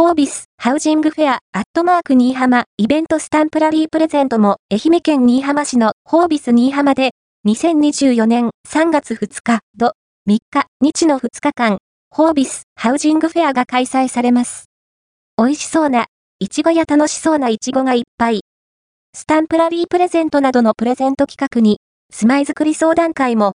ホービス、ハウジングフェア、アットマーク新居浜、イベントスタンプラリープレゼントも、愛媛県新居浜市のホービス新居浜で、2024年3月2日、土、3日、日の2日間、ホービス、ハウジングフェアが開催されます。美味しそうな、いちごや楽しそうないちごがいっぱい。スタンプラリープレゼントなどのプレゼント企画に、住まいづくり相談会も